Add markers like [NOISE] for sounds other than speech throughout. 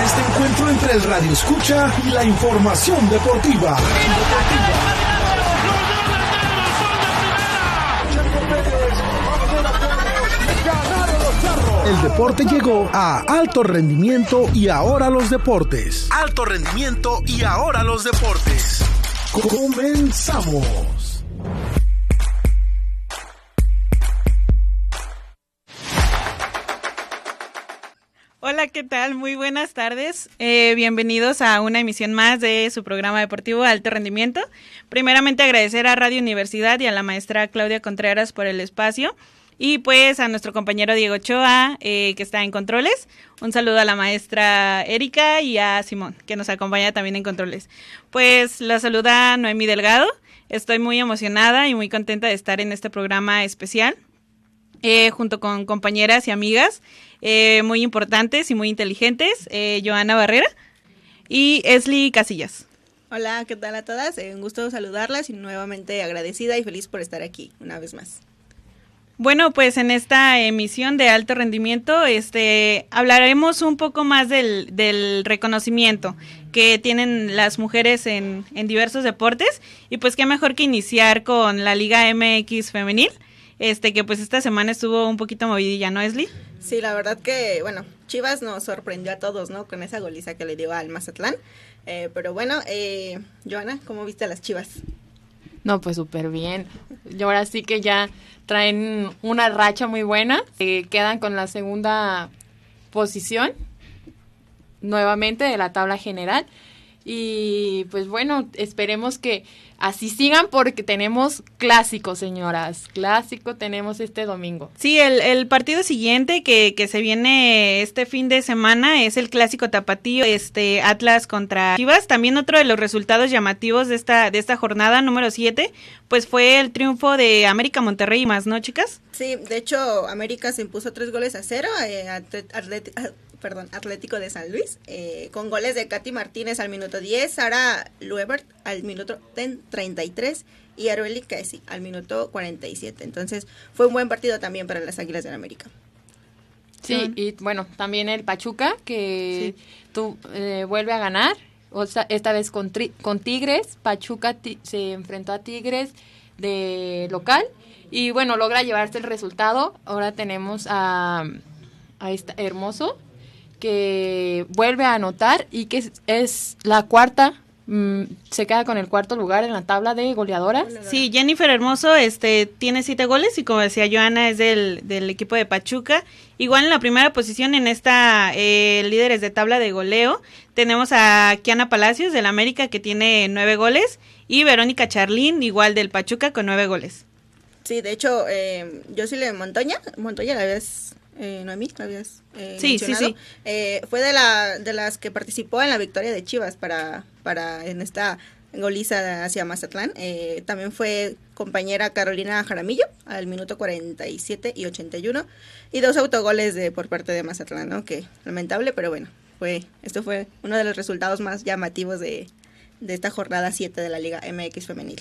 este encuentro entre el radio escucha y la información deportiva. El deporte llegó a alto rendimiento y ahora los deportes. Alto rendimiento y ahora los deportes. Comenzamos. Hola, ¿qué tal? Muy buenas tardes. Eh, bienvenidos a una emisión más de su programa deportivo Alto Rendimiento. Primeramente agradecer a Radio Universidad y a la maestra Claudia Contreras por el espacio. Y pues a nuestro compañero Diego Ochoa, eh, que está en controles. Un saludo a la maestra Erika y a Simón, que nos acompaña también en controles. Pues la saluda Noemí Delgado. Estoy muy emocionada y muy contenta de estar en este programa especial, eh, junto con compañeras y amigas eh, muy importantes y muy inteligentes, eh, Joana Barrera y Esli Casillas. Hola, ¿qué tal a todas? Eh, un gusto saludarlas y nuevamente agradecida y feliz por estar aquí una vez más. Bueno, pues en esta emisión de alto rendimiento este, hablaremos un poco más del, del reconocimiento que tienen las mujeres en, en, diversos deportes y pues qué mejor que iniciar con la Liga MX femenil, este que pues esta semana estuvo un poquito movidilla, ¿no, Esli? Sí, la verdad que, bueno, Chivas nos sorprendió a todos, ¿no? Con esa goliza que le dio al Mazatlán. Eh, pero bueno, eh, Joana, ¿cómo viste a las Chivas? No, pues súper bien. Y ahora sí que ya traen una racha muy buena. Eh, quedan con la segunda posición nuevamente de la tabla general. Y pues bueno, esperemos que así sigan porque tenemos clásico, señoras. Clásico tenemos este domingo. Sí, el, el partido siguiente que, que, se viene este fin de semana es el clásico tapatío, este Atlas contra Chivas. También otro de los resultados llamativos de esta, de esta jornada número 7, pues fue el triunfo de América Monterrey y más, ¿no, chicas? Sí, de hecho, América se impuso tres goles a cero. Eh, Atlet perdón, Atlético de San Luis, eh, con goles de Katy Martínez al minuto 10, Sara Luebert al minuto 33 y Arueli Casey al minuto 47. Entonces fue un buen partido también para las Águilas del América. Sí, y bueno, también el Pachuca que sí. tú, eh, vuelve a ganar, o sea, esta vez con, con Tigres, Pachuca se enfrentó a Tigres de local y bueno, logra llevarse el resultado. Ahora tenemos a, a esta Hermoso que vuelve a anotar y que es, es la cuarta mmm, se queda con el cuarto lugar en la tabla de goleadoras. Sí, Jennifer Hermoso este tiene siete goles y como decía Joana es del, del equipo de Pachuca. Igual en la primera posición en esta eh, líderes de tabla de goleo tenemos a Kiana Palacios del América que tiene nueve goles y Verónica Charlín igual del Pachuca con nueve goles. Sí, de hecho, eh, yo sí le Montoya, Montoya la vez eh, Noemí, ¿la habías eh, sí, sí, sí. Eh, fue de, la, de las que participó en la victoria de Chivas para, para en esta goliza hacia Mazatlán. Eh, también fue compañera Carolina Jaramillo al minuto 47 y 81 y dos autogoles de por parte de Mazatlán, ¿no? Que lamentable, pero bueno, fue esto fue uno de los resultados más llamativos de, de esta jornada 7 de la Liga MX femenil.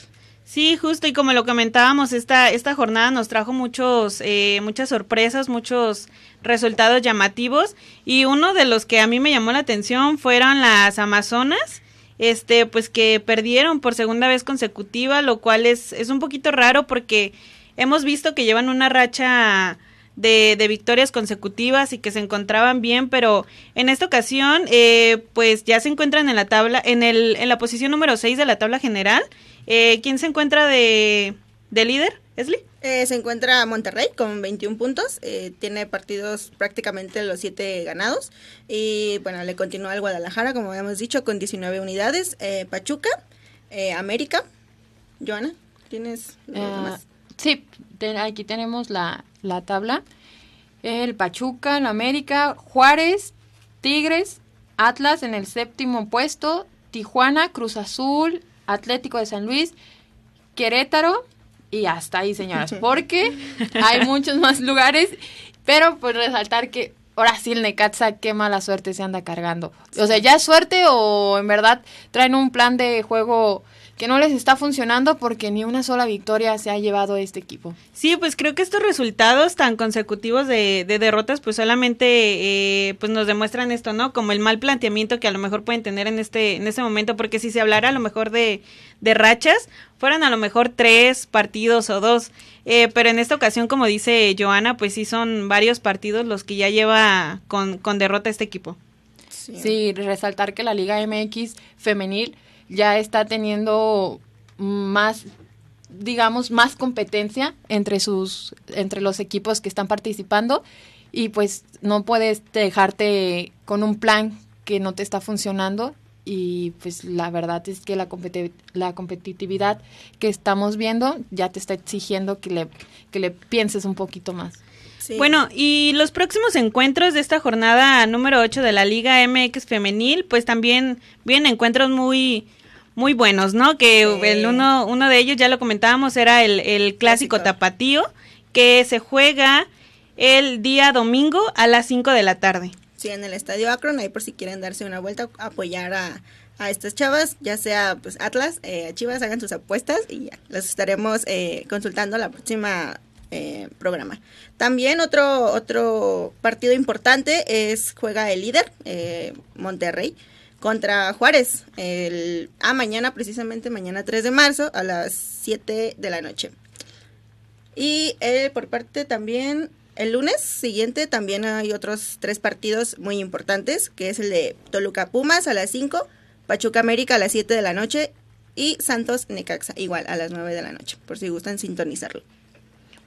Sí, justo y como lo comentábamos, esta, esta jornada nos trajo muchos, eh, muchas sorpresas, muchos resultados llamativos y uno de los que a mí me llamó la atención fueron las Amazonas, este, pues que perdieron por segunda vez consecutiva, lo cual es, es un poquito raro porque hemos visto que llevan una racha de, de, victorias consecutivas y que se encontraban bien, pero en esta ocasión, eh, pues ya se encuentran en la tabla, en, el, en la posición número 6 de la tabla general. Eh, ¿Quién se encuentra de, de líder, Esli? Eh, se encuentra Monterrey con 21 puntos, eh, tiene partidos prácticamente los 7 ganados y bueno, le continúa el Guadalajara, como habíamos dicho, con 19 unidades, eh, Pachuca, América, Joana, ¿tienes los demás? Sí, aquí tenemos la, la tabla, el Pachuca, el América, Juárez, Tigres, Atlas en el séptimo puesto, Tijuana, Cruz Azul, Atlético de San Luis, Querétaro y hasta ahí, señoras, [LAUGHS] porque hay muchos más lugares, pero pues resaltar que ahora sí el Necaxa qué mala suerte se anda cargando. O sea, ya es suerte o en verdad traen un plan de juego que no les está funcionando porque ni una sola victoria se ha llevado este equipo. Sí, pues creo que estos resultados tan consecutivos de, derrotas pues solamente eh, pues nos demuestran esto, ¿no? Como el mal planteamiento que a lo mejor pueden tener en este, en este momento, porque si se hablara a lo mejor de, de rachas, fueran a lo mejor tres partidos o dos, eh, pero en esta ocasión, como dice Joana, pues sí son varios partidos los que ya lleva con, con derrota este equipo. sí, resaltar que la Liga MX femenil ya está teniendo más digamos más competencia entre sus entre los equipos que están participando y pues no puedes dejarte con un plan que no te está funcionando y pues la verdad es que la, la competitividad que estamos viendo ya te está exigiendo que le, que le pienses un poquito más. Bueno, y los próximos encuentros de esta jornada número 8 de la Liga MX femenil, pues también vienen encuentros muy muy buenos, ¿no? Que el uno, uno de ellos, ya lo comentábamos, era el, el clásico, tapatío, que se juega el día domingo a las 5 de la tarde. Sí, en el Estadio Akron, ahí por si quieren darse una vuelta, apoyar a, a estas chavas, ya sea pues Atlas, eh, Chivas, hagan sus apuestas y ya, las estaremos eh, consultando la próxima eh, programa. También otro, otro partido importante es juega el líder, eh, Monterrey contra Juárez. El, ah, mañana, precisamente mañana 3 de marzo a las 7 de la noche. Y eh, por parte también, el lunes siguiente también hay otros tres partidos muy importantes, que es el de Toluca Pumas a las 5, Pachuca América a las 7 de la noche y Santos Necaxa igual a las 9 de la noche, por si gustan sintonizarlo.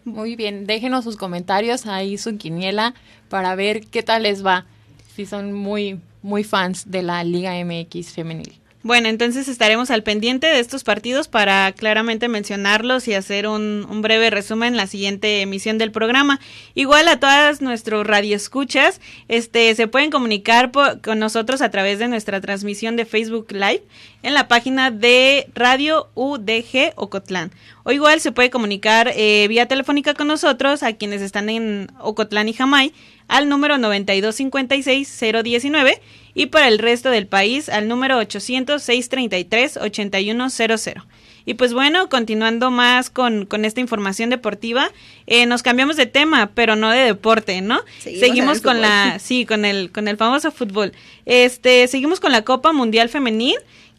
Muy bien, déjenos sus comentarios ahí, su quiniela, para ver qué tal les va. Si son muy muy fans de la Liga MX femenil. Bueno, entonces estaremos al pendiente de estos partidos para claramente mencionarlos y hacer un, breve resumen en la siguiente emisión del programa. Igual a todas nuestros radioescuchas, este, se pueden comunicar con nosotros a través de nuestra transmisión de Facebook Live en la página de Radio UDG Ocotlán. O igual se puede comunicar eh, vía telefónica con nosotros a quienes están en Ocotlán y Jamay al número 9256-019 y para el resto del país al número 800-633-8100. Y pues bueno, continuando más con, esta información deportiva, eh, nos cambiamos de tema, pero no de deporte, ¿no? Seguimos, con la, sí, con el, con el famoso fútbol. Este, seguimos con la Copa Mundial Femenil,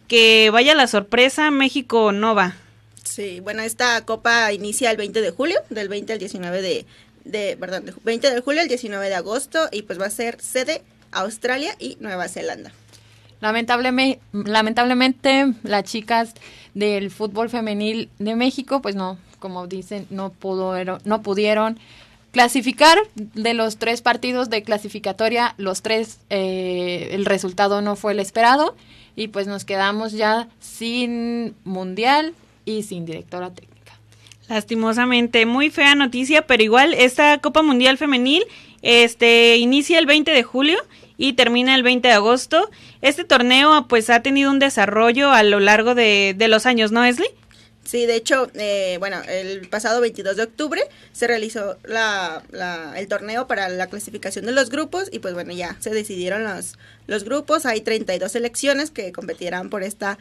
que vaya la sorpresa, México no va. Sí, bueno, esta copa inicia el 20 de julio, del 20 al 19 de, de, perdón, 20 de julio al 19 de agosto y pues va a ser sede Australia y Nueva Zelanda. Lamentablemente, lamentablemente las chicas del fútbol femenil de México pues no, como dicen, no pudieron, no pudieron clasificar de los tres partidos de clasificatoria, los tres, eh, el resultado no fue el esperado y pues nos quedamos ya sin mundial y sin directora técnica. Lastimosamente, muy fea noticia, pero igual esta Copa Mundial Femenil este inicia el 20 de julio y termina el 20 de agosto. Este torneo pues ha tenido un desarrollo a lo largo de, los años, ¿no, Esli? Sí, de hecho, eh, bueno, el pasado 22 de octubre se realizó la, el torneo para la clasificación de los grupos y pues bueno, ya se decidieron los, los grupos. Hay 32 selecciones que competirán por esta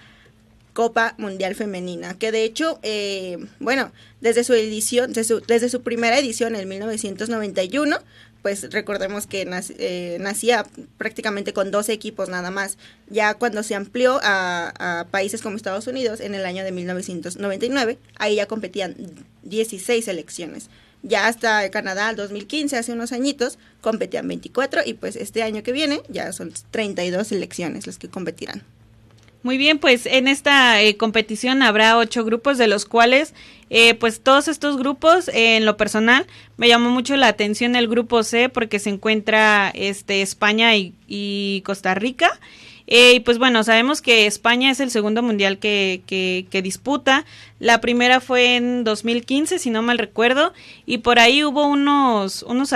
Copa Mundial Femenina, que de hecho, eh, bueno, desde su edición, desde su, primera edición en 1991, pues recordemos que eh, nacía prácticamente con 12 equipos nada más. Ya cuando se amplió a, países como Estados Unidos en el año de 1999, ahí ya competían 16 selecciones. Ya hasta Canadá, 2015, hace unos añitos, competían 24 y pues este año que viene ya son 32 selecciones las que competirán. Muy bien, pues en esta eh, competición habrá ocho grupos, de los cuales, eh, pues todos estos grupos, eh, en lo personal, me llamó mucho la atención el grupo C porque se encuentra este España y, Costa Rica. y pues bueno, sabemos que España es el segundo mundial que, que, disputa. La primera fue en 2015, si no mal recuerdo, y por ahí hubo unos, unos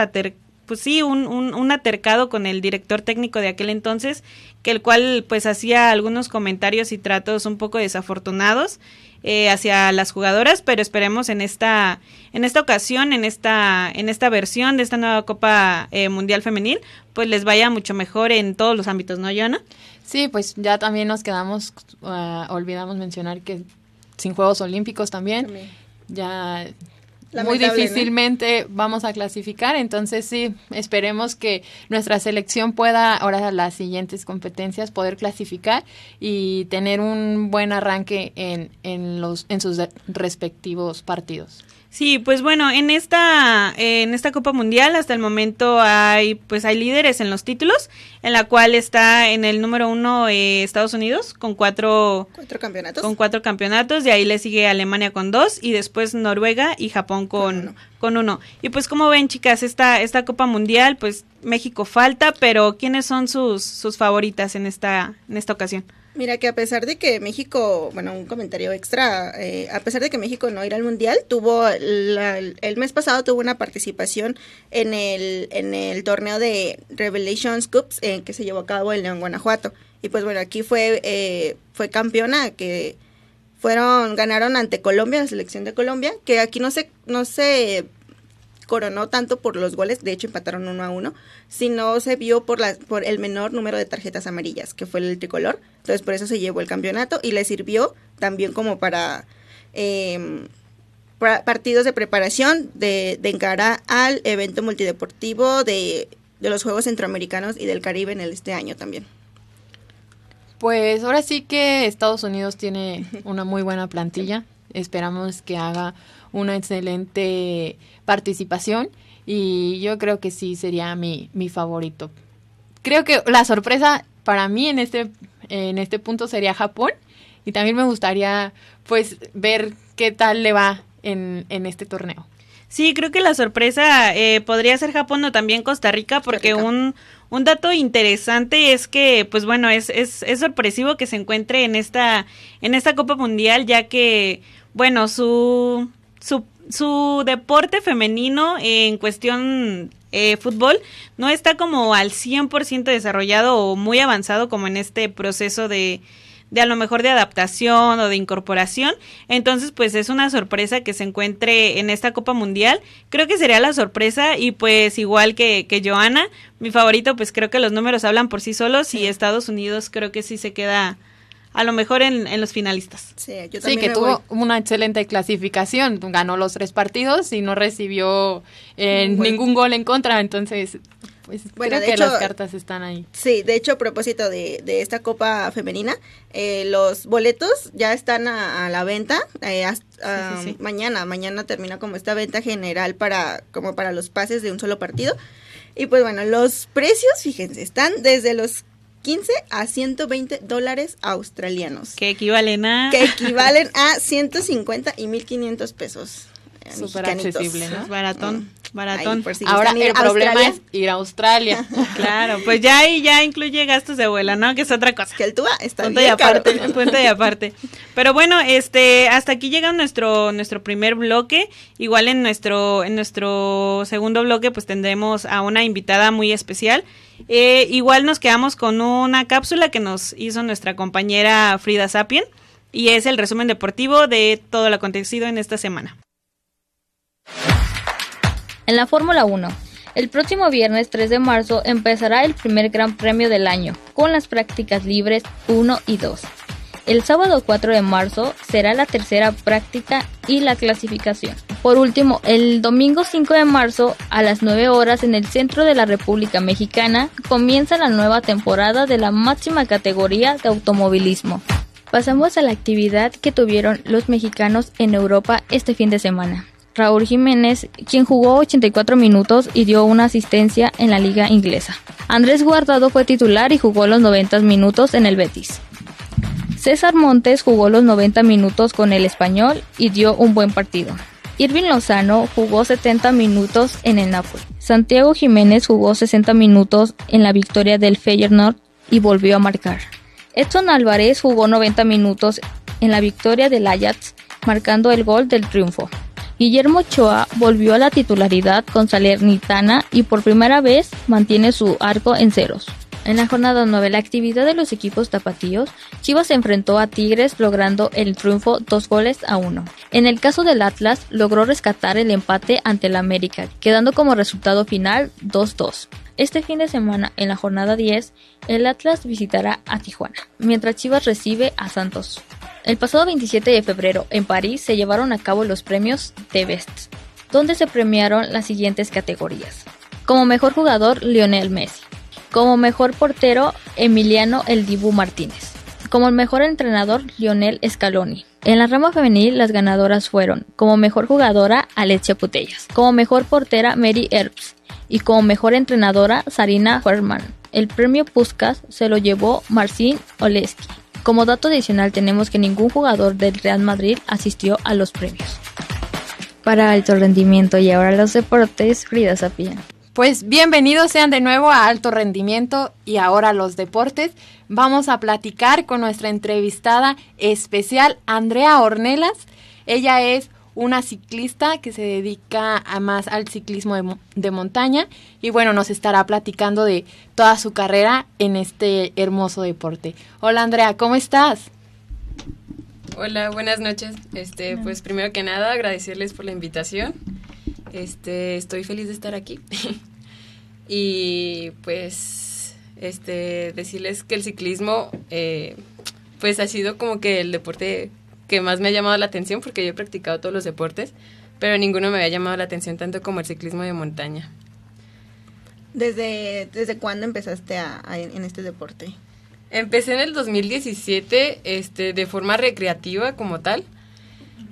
pues sí, un, un, un, atercado con el director técnico de aquel entonces, que el cual pues hacía algunos comentarios y tratos un poco desafortunados eh, hacia las jugadoras, pero esperemos en esta, en esta ocasión, en esta, en esta versión de esta nueva Copa eh, Mundial Femenil, pues les vaya mucho mejor en todos los ámbitos, ¿no, Joana? Sí, pues ya también nos quedamos, uh, olvidamos mencionar que sin Juegos Olímpicos también. Ya muy difícilmente vamos a clasificar, entonces sí, esperemos que nuestra selección pueda ahora las siguientes competencias poder clasificar y tener un buen arranque en, en los en sus respectivos partidos. Sí, pues bueno, en esta en esta Copa Mundial hasta el momento hay pues hay líderes en los títulos, en la cual está en el número uno eh, Estados Unidos con cuatro, cuatro campeonatos, con cuatro campeonatos, de ahí le sigue Alemania con dos y después Noruega y Japón con, con uno. Y pues como ven chicas esta esta Copa Mundial pues México falta, pero quiénes son sus sus favoritas en esta en esta ocasión. Mira que a pesar de que México, bueno, un comentario extra, eh, a pesar de que México no irá al mundial, tuvo el mes pasado tuvo una participación en el en el torneo de Revelations Cups en que se llevó a cabo en León, Guanajuato. Y pues bueno, aquí fue eh, fue campeona que fueron ganaron ante Colombia, la selección de Colombia, que aquí no se no se coronó tanto por los goles, de hecho empataron uno a uno, sino se vio por, la, por el menor número de tarjetas amarillas, que fue el tricolor. Entonces por eso se llevó el campeonato y le sirvió también como para, em, partidos de preparación de, de encarar al evento multideportivo de, de los Juegos Centroamericanos y del Caribe en el este año también. Pues ahora sí que Estados Unidos tiene [LAUGHS] una muy buena plantilla. Esperamos que haga una excelente participación y yo creo que sí sería mi, mi favorito. Creo que la sorpresa para mí en este, en este punto sería Japón y también me gustaría pues ver qué tal le va en, en este torneo. Sí, creo que la sorpresa eh, podría ser Japón o también Costa Rica, porque un, un dato interesante es que, pues bueno, es, es, es sorpresivo que se encuentre en esta, en esta Copa Mundial, ya que, bueno, su, su, su deporte femenino en cuestión eh, fútbol no está como al 100% desarrollado o muy avanzado como en este proceso de, de a lo mejor de adaptación o de incorporación. Entonces, pues es una sorpresa que se encuentre en esta Copa Mundial. Creo que sería la sorpresa y pues igual que, que Joana, mi favorito, pues creo que los números hablan por sí solos y Estados Unidos creo que sí se queda a lo mejor en, los finalistas. Sí, yo sí que tuvo una excelente clasificación, ganó los tres partidos y no recibió eh, ningún gol en contra, entonces pues creo que las cartas están ahí. Sí, de hecho, a propósito de, de esta Copa Femenina, eh, los boletos ya están a, la venta. Eh, hasta, Mañana, mañana termina como esta venta general para, como para los pases de un solo partido. Y pues bueno, los precios, fíjense, están desde los 15 a 120 dólares australianos. Que equivalen a... Que [LAUGHS] equivalen a 150 y 1500 pesos. Súper accesible, ¿no? Baratón, baratón. Ahora el problema es ir a Australia. [LAUGHS] claro, pues ya ahí ya incluye gastos de vuela, ¿no? Que es otra cosa. Que el TUA está punto bien y aparte, punto y aparte. Pero bueno, este, hasta aquí llega nuestro nuestro primer bloque. Igual en nuestro en nuestro segundo bloque, pues tendremos a una invitada muy especial. Eh, igual nos quedamos con una cápsula que nos hizo nuestra compañera Frida Sapien y es el resumen deportivo de todo lo acontecido en esta semana. En la Fórmula 1, el próximo viernes 3 de marzo empezará el primer Gran Premio del año, con las prácticas libres 1 y 2. El sábado 4 de marzo será la tercera práctica y la clasificación. Por último, el domingo 5 de marzo a las 9 horas en el centro de la República Mexicana comienza la nueva temporada de la máxima categoría de automovilismo. Pasamos a la actividad que tuvieron los mexicanos en Europa este fin de semana. Raúl Jiménez, quien jugó 84 minutos y dio una asistencia en la liga inglesa. Andrés Guardado fue titular y jugó los 90 minutos en el Betis. César Montes jugó los 90 minutos con el español y dio un buen partido. Irving Lozano jugó 70 minutos en el Napoli. Santiago Jiménez jugó 60 minutos en la victoria del Feyenoord y volvió a marcar. Edson Álvarez jugó 90 minutos en la victoria del Ajax, marcando el gol del triunfo. Guillermo Ochoa volvió a la titularidad con Salernitana y por primera vez mantiene su arco en ceros. En la jornada 9, la actividad de los equipos tapatíos, Chivas se enfrentó a Tigres logrando el triunfo dos goles a uno. En el caso del Atlas, logró rescatar el empate ante el América, quedando como resultado final 2-2. Este fin de semana, en la jornada 10, el Atlas visitará a Tijuana, mientras Chivas recibe a Santos. El pasado 27 de febrero, en París, se llevaron a cabo los premios The Best, donde se premiaron las siguientes categorías. Como mejor jugador, Lionel Messi. Como mejor portero, Emiliano El Dibu Martínez. Como mejor entrenador, Lionel Scaloni. En la rama femenil, las ganadoras fueron, como mejor jugadora, Alexia Putellas. Como mejor portera, Mary Earps. Y como mejor entrenadora, Sarina Herman. El premio Puskas se lo llevó Marcin Oleski. Como dato adicional tenemos que ningún jugador del Real Madrid asistió a los premios. Para alto rendimiento y ahora los deportes, Frida Sapien. Pues bienvenidos sean de nuevo a Alto Rendimiento y ahora los deportes. Vamos a platicar con nuestra entrevistada especial, Andrea Ornelas. Ella es una ciclista que se dedica a más al ciclismo de, de, montaña y bueno, nos estará platicando de toda su carrera en este hermoso deporte. Hola Andrea, ¿cómo estás? Hola, buenas noches. Este, pues primero que nada agradecerles por la invitación. Este, estoy feliz de estar aquí. [LAUGHS] y pues este decirles que el ciclismo eh, pues ha sido como que el deporte que más me ha llamado la atención porque yo he practicado todos los deportes, pero ninguno me había llamado la atención tanto como el ciclismo de montaña. ¿Desde, desde cuándo empezaste a, a, en este deporte? Empecé en el 2017 este, de forma recreativa como tal.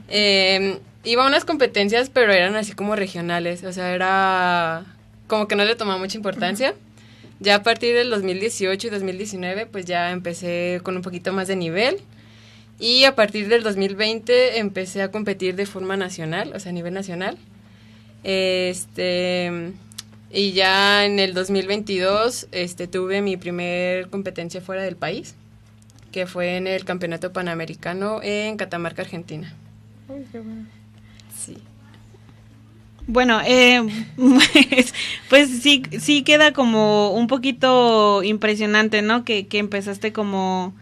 Eh, iba a unas competencias, pero eran así como regionales, o sea, era como que no le tomaba mucha importancia. Ya a partir del 2018 y 2019, pues ya empecé con un poquito más de nivel. Y a partir del 2020 empecé a competir de forma nacional, o sea, a nivel nacional. Este, y ya en el 2022 este, tuve mi primer competencia fuera del país, que fue en el Campeonato Panamericano en Catamarca, Argentina. Ay, qué bueno. Bueno, eh, pues, [LAUGHS] pues, sí, sí queda como un poquito impresionante, ¿no? Que, que empezaste como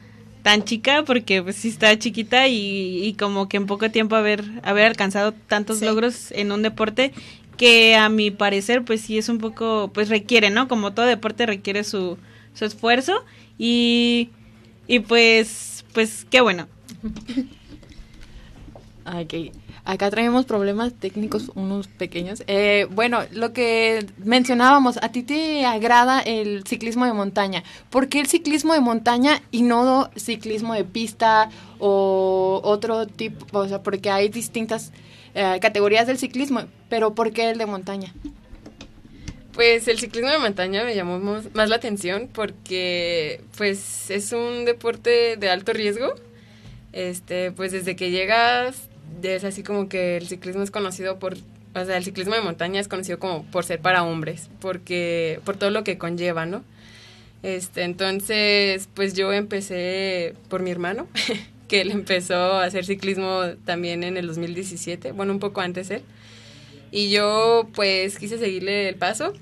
tan chica, porque pues sí está chiquita y, y, como que en poco tiempo haber, haber alcanzado tantos sí. logros en un deporte que a mi parecer pues sí es un poco, pues requiere, ¿no? Como todo deporte requiere su, su esfuerzo y, y pues, pues qué bueno. [LAUGHS] Okay. Acá traemos problemas técnicos, unos pequeños. Eh, bueno, lo que mencionábamos, ¿a ti te agrada el ciclismo de montaña? ¿Por qué el ciclismo de montaña y no ciclismo de pista o otro tipo? O sea, porque hay distintas eh, categorías del ciclismo, pero ¿por qué el de montaña? Pues el ciclismo de montaña me llamó más la atención porque pues es un deporte de alto riesgo. Este, pues desde que llegas es así como que el ciclismo es conocido por, o sea, el ciclismo de montaña es conocido como por ser para hombres, porque, por todo lo que conlleva, ¿no? Este, entonces, pues yo empecé por mi hermano, [LAUGHS] que él empezó a hacer ciclismo también en el 2017, bueno, un poco antes él. Y yo, pues, quise seguirle el paso.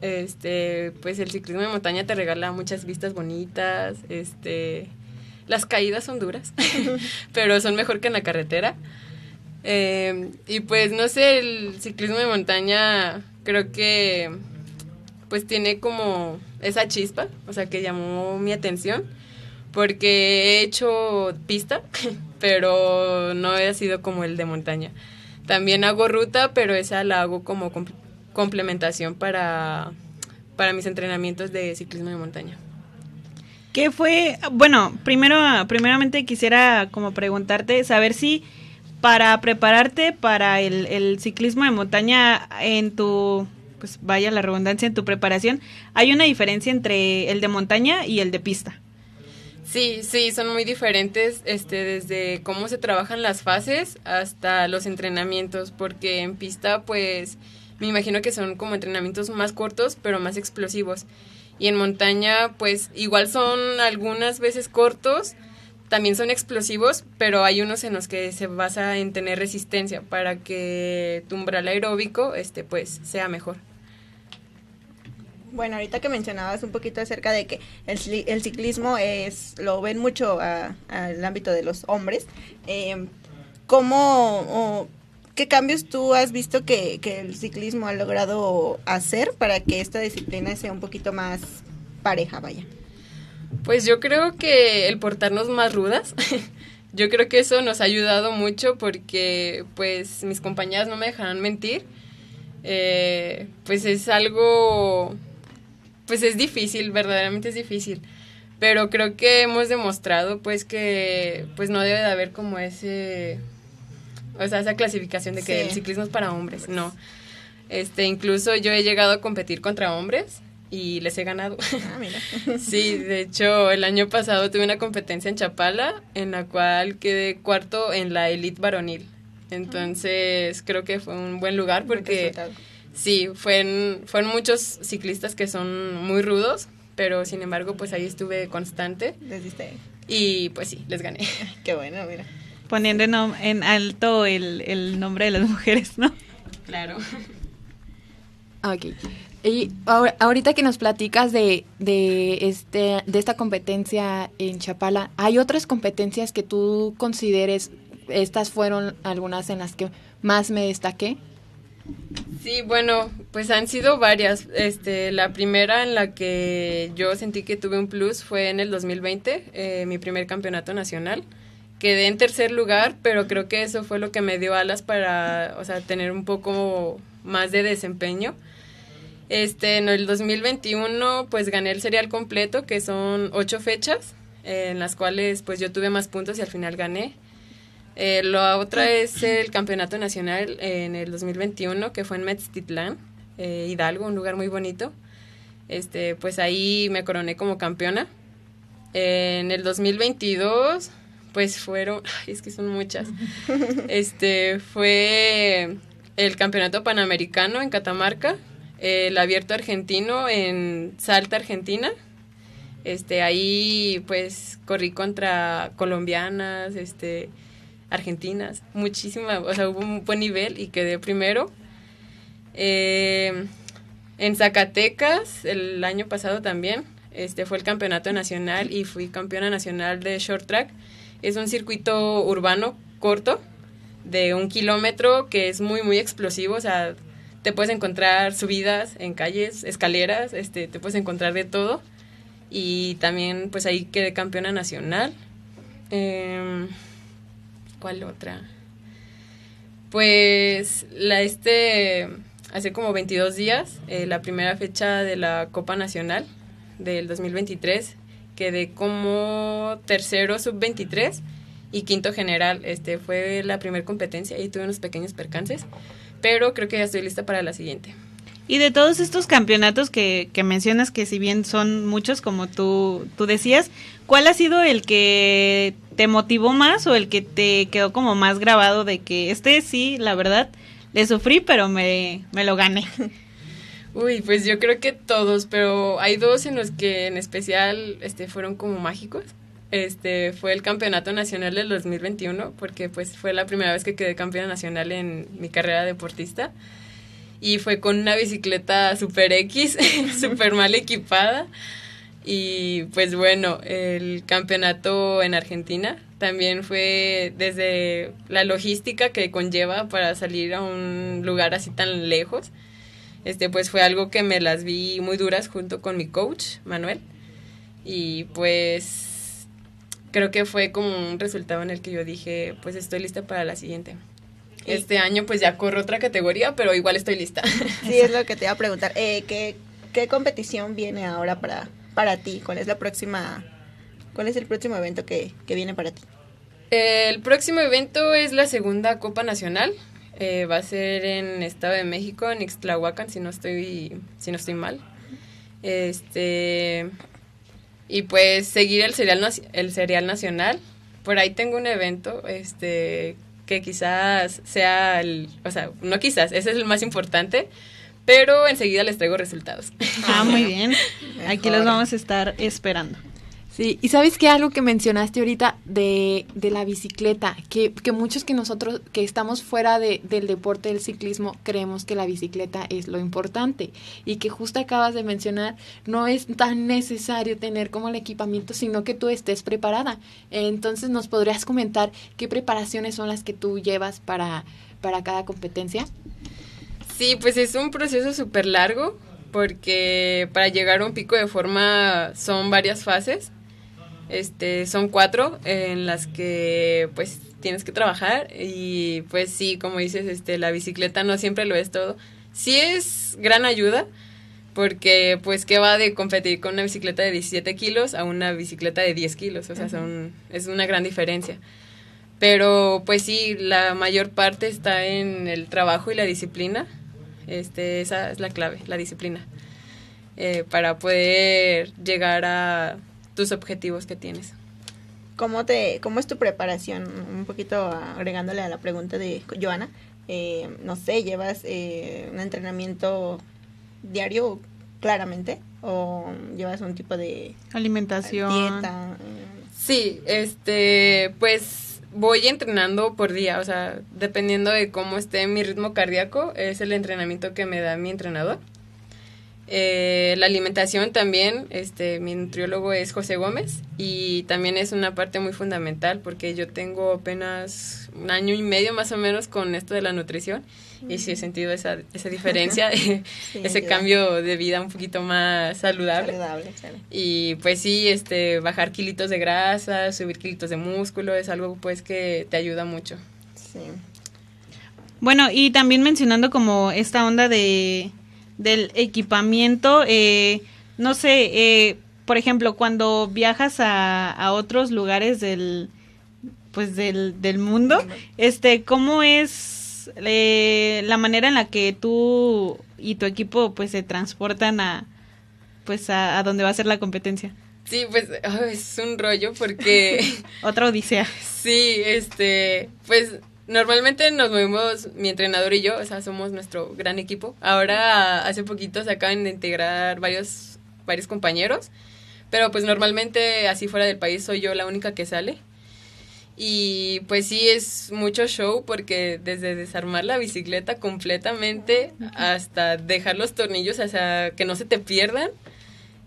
Este, pues el ciclismo de montaña te regala muchas vistas bonitas, este, las caídas son duras, [LAUGHS] pero son mejor que en la carretera. Eh, y pues no sé, el ciclismo de montaña creo que pues tiene como esa chispa, o sea, que llamó mi atención, porque he hecho pista, [LAUGHS] pero no ha sido como el de montaña. También hago ruta, pero esa la hago como comp complementación para, para mis entrenamientos de ciclismo de montaña. ¿Qué fue? Bueno, primero, primeramente quisiera como preguntarte, saber si para prepararte para el, el, ciclismo de montaña en tu, pues vaya la redundancia, en tu preparación, ¿hay una diferencia entre el de montaña y el de pista? Sí, sí, son muy diferentes, este, desde cómo se trabajan las fases hasta los entrenamientos, porque en pista, pues, me imagino que son como entrenamientos más cortos, pero más explosivos. Y en montaña, pues, igual son algunas veces cortos, también son explosivos, pero hay unos en los que se basa en tener resistencia para que tu umbral aeróbico este, pues, sea mejor. Bueno, ahorita que mencionabas un poquito acerca de que el, ciclismo es lo ven mucho al ámbito de los hombres, eh, ¿cómo, ¿qué cambios tú has visto que, que el ciclismo ha logrado hacer para que esta disciplina sea un poquito más pareja, vaya? Pues yo creo que el portarnos más rudas, [LAUGHS] yo creo que eso nos ha ayudado mucho porque pues mis compañeras no me dejarán mentir, eh, pues es algo, pues es difícil, verdaderamente es difícil, pero creo que hemos demostrado pues que pues no debe de haber como ese, o sea, esa clasificación de que el ciclismo es para hombres, no. Este, incluso yo he llegado a competir contra hombres y les he ganado. Ah, mira. [LAUGHS] sí, de hecho, el año pasado tuve una competencia en Chapala en la cual quedé cuarto en la elite varonil. Entonces, creo que fue un buen lugar porque sí, fueron, fueron muchos ciclistas que son muy rudos, pero sin embargo, pues ahí estuve constante. Les diste. Y pues sí, les gané. [LAUGHS] Qué bueno, mira. Poniendo en, en alto el, el nombre de las mujeres, ¿no? Claro. [LAUGHS] Ok. Y ahorita que nos platicas de, de, este, de esta competencia en Chapala, ¿hay otras competencias que tú consideres, estas fueron algunas en las que más me destaqué? Sí, bueno, pues han sido varias. Este, la primera en la que yo sentí que tuve un plus fue en el 2020, eh, mi primer campeonato nacional. Quedé en tercer lugar, pero creo que eso fue lo que me dio alas para, o sea, tener un poco más de desempeño este, en el 2021 pues gané el serial completo, que son ocho fechas, eh, en las cuales pues yo tuve más puntos y al final gané. Eh, la otra es el campeonato nacional en el 2021, que fue en Metztitlán, eh, Hidalgo, un lugar muy bonito. Este, pues ahí me coroné como campeona. en el 2022, pues fueron, [LAUGHS] es que son muchas. [LAUGHS] Este, fue el campeonato panamericano en Catamarca, el abierto argentino en Salta, Argentina. Este, ahí pues corrí contra colombianas, este, argentinas, muchísimas, o sea, hubo un buen nivel y quedé primero. Eh, en Zacatecas, el año pasado también, este fue el campeonato nacional y fui campeona nacional de short track. Es un circuito urbano corto de un kilómetro que es muy, muy explosivo, o sea, te puedes encontrar subidas en calles, escaleras, este, te puedes encontrar de todo. Y también, pues ahí quedé campeona nacional. Em, ¿Cuál otra? Pues la este, hace como 22 días, eh, la primera fecha de la Copa Nacional del 2023, quedé como tercero sub-23 y quinto general. Este fue la primera competencia y tuve unos pequeños percances pero creo que ya estoy lista para la siguiente. Y de todos estos campeonatos que, que mencionas, que si bien son muchos, como tú, tú decías, ¿cuál ha sido el que te motivó más o el que te quedó como más grabado de que este sí, la verdad, le sufrí, pero me, me lo gané? [LAUGHS] Uy, pues yo creo que todos, pero hay dos en los que en especial este, fueron como mágicos este fue el campeonato nacional del 2021 porque pues fue la primera vez que quedé campeona nacional en mi carrera deportista y fue con una bicicleta super X, [LAUGHS] super mal equipada y pues bueno, el campeonato en Argentina también fue desde la logística que conlleva para salir a un lugar así tan lejos. Este pues fue algo que me las vi muy duras junto con mi coach, Manuel. Y pues creo que fue como un resultado en el que yo dije, pues estoy lista para la siguiente. Este año pues ya corro otra categoría, pero igual estoy lista. Sí, es lo que te iba a preguntar. Eh, ¿qué, ¿Qué competición viene ahora para, para ti? ¿Cuál es la próxima, cuál es el próximo evento que, que viene para ti? El próximo evento es la segunda Copa Nacional. Eh, va a ser en Estado de México, en Ixtlahuacan, si no estoy, si no estoy mal. Este, y pues seguir el serial, el serial nacional. Por ahí tengo un evento este que quizás sea el, o sea, no quizás, ese es el más importante, pero enseguida les traigo resultados. Ah, muy [LAUGHS] bien. Aquí los vamos a estar esperando. Sí, y sabes que algo que mencionaste ahorita de, de la bicicleta, que, que, muchos que nosotros que estamos fuera de, del deporte del ciclismo creemos que la bicicleta es lo importante y que justo acabas de mencionar, no es tan necesario tener como el equipamiento, sino que tú estés preparada. Entonces, ¿nos podrías comentar qué preparaciones son las que tú llevas para, para cada competencia? Sí, pues es un proceso súper largo porque para llegar a un pico de forma son varias fases este, son cuatro en las que pues tienes que trabajar y pues sí, como dices, este, la bicicleta no siempre lo es todo. Sí es gran ayuda porque pues que va de competir con una bicicleta de 17 kilos a una bicicleta de 10 kilos, o sea, son, es una gran diferencia. Pero pues sí, la mayor parte está en el trabajo y la disciplina. Este, esa es la clave, la disciplina. Eh, para poder llegar a tus objetivos que tienes. ¿Cómo, te, ¿Cómo es tu preparación? Un poquito agregándole a la pregunta de Joana. Eh, no sé, ¿llevas eh, un entrenamiento diario claramente? ¿O llevas un tipo de alimentación? Dieta. Sí, este, pues voy entrenando por día, o sea, dependiendo de cómo esté mi ritmo cardíaco, es el entrenamiento que me da mi entrenador. Eh, la alimentación también, este, mi nutriólogo es José Gómez y también es una parte muy fundamental porque yo tengo apenas un año y medio más o menos con esto de la nutrición y sí he sentido esa, esa [LAUGHS] diferencia, [LAUGHS] ese cambio de vida un poquito más saludable. Y pues sí, este, bajar kilitos de grasa, subir kilitos de músculo es algo pues que te ayuda mucho. Bueno, y también mencionando como esta onda de del equipamiento, eh, no sé, eh, por ejemplo, cuando viajas a, a otros lugares del, pues del, del mundo, este, ¿cómo es eh, la manera en la que tú y tu equipo pues se transportan a, pues a, a donde va a ser la competencia? Sí, pues es un rollo porque... [LAUGHS] Otra odisea. Sí, este, pues Normalmente nos movemos mi entrenador y yo, o sea, somos nuestro gran equipo. Ahora, hace poquito se acaban de integrar varios, varios compañeros, pero pues normalmente así fuera del país soy yo la única que sale. Y pues sí, es mucho show porque desde desarmar la bicicleta completamente hasta dejar los tornillos, o sea, que no se te pierdan,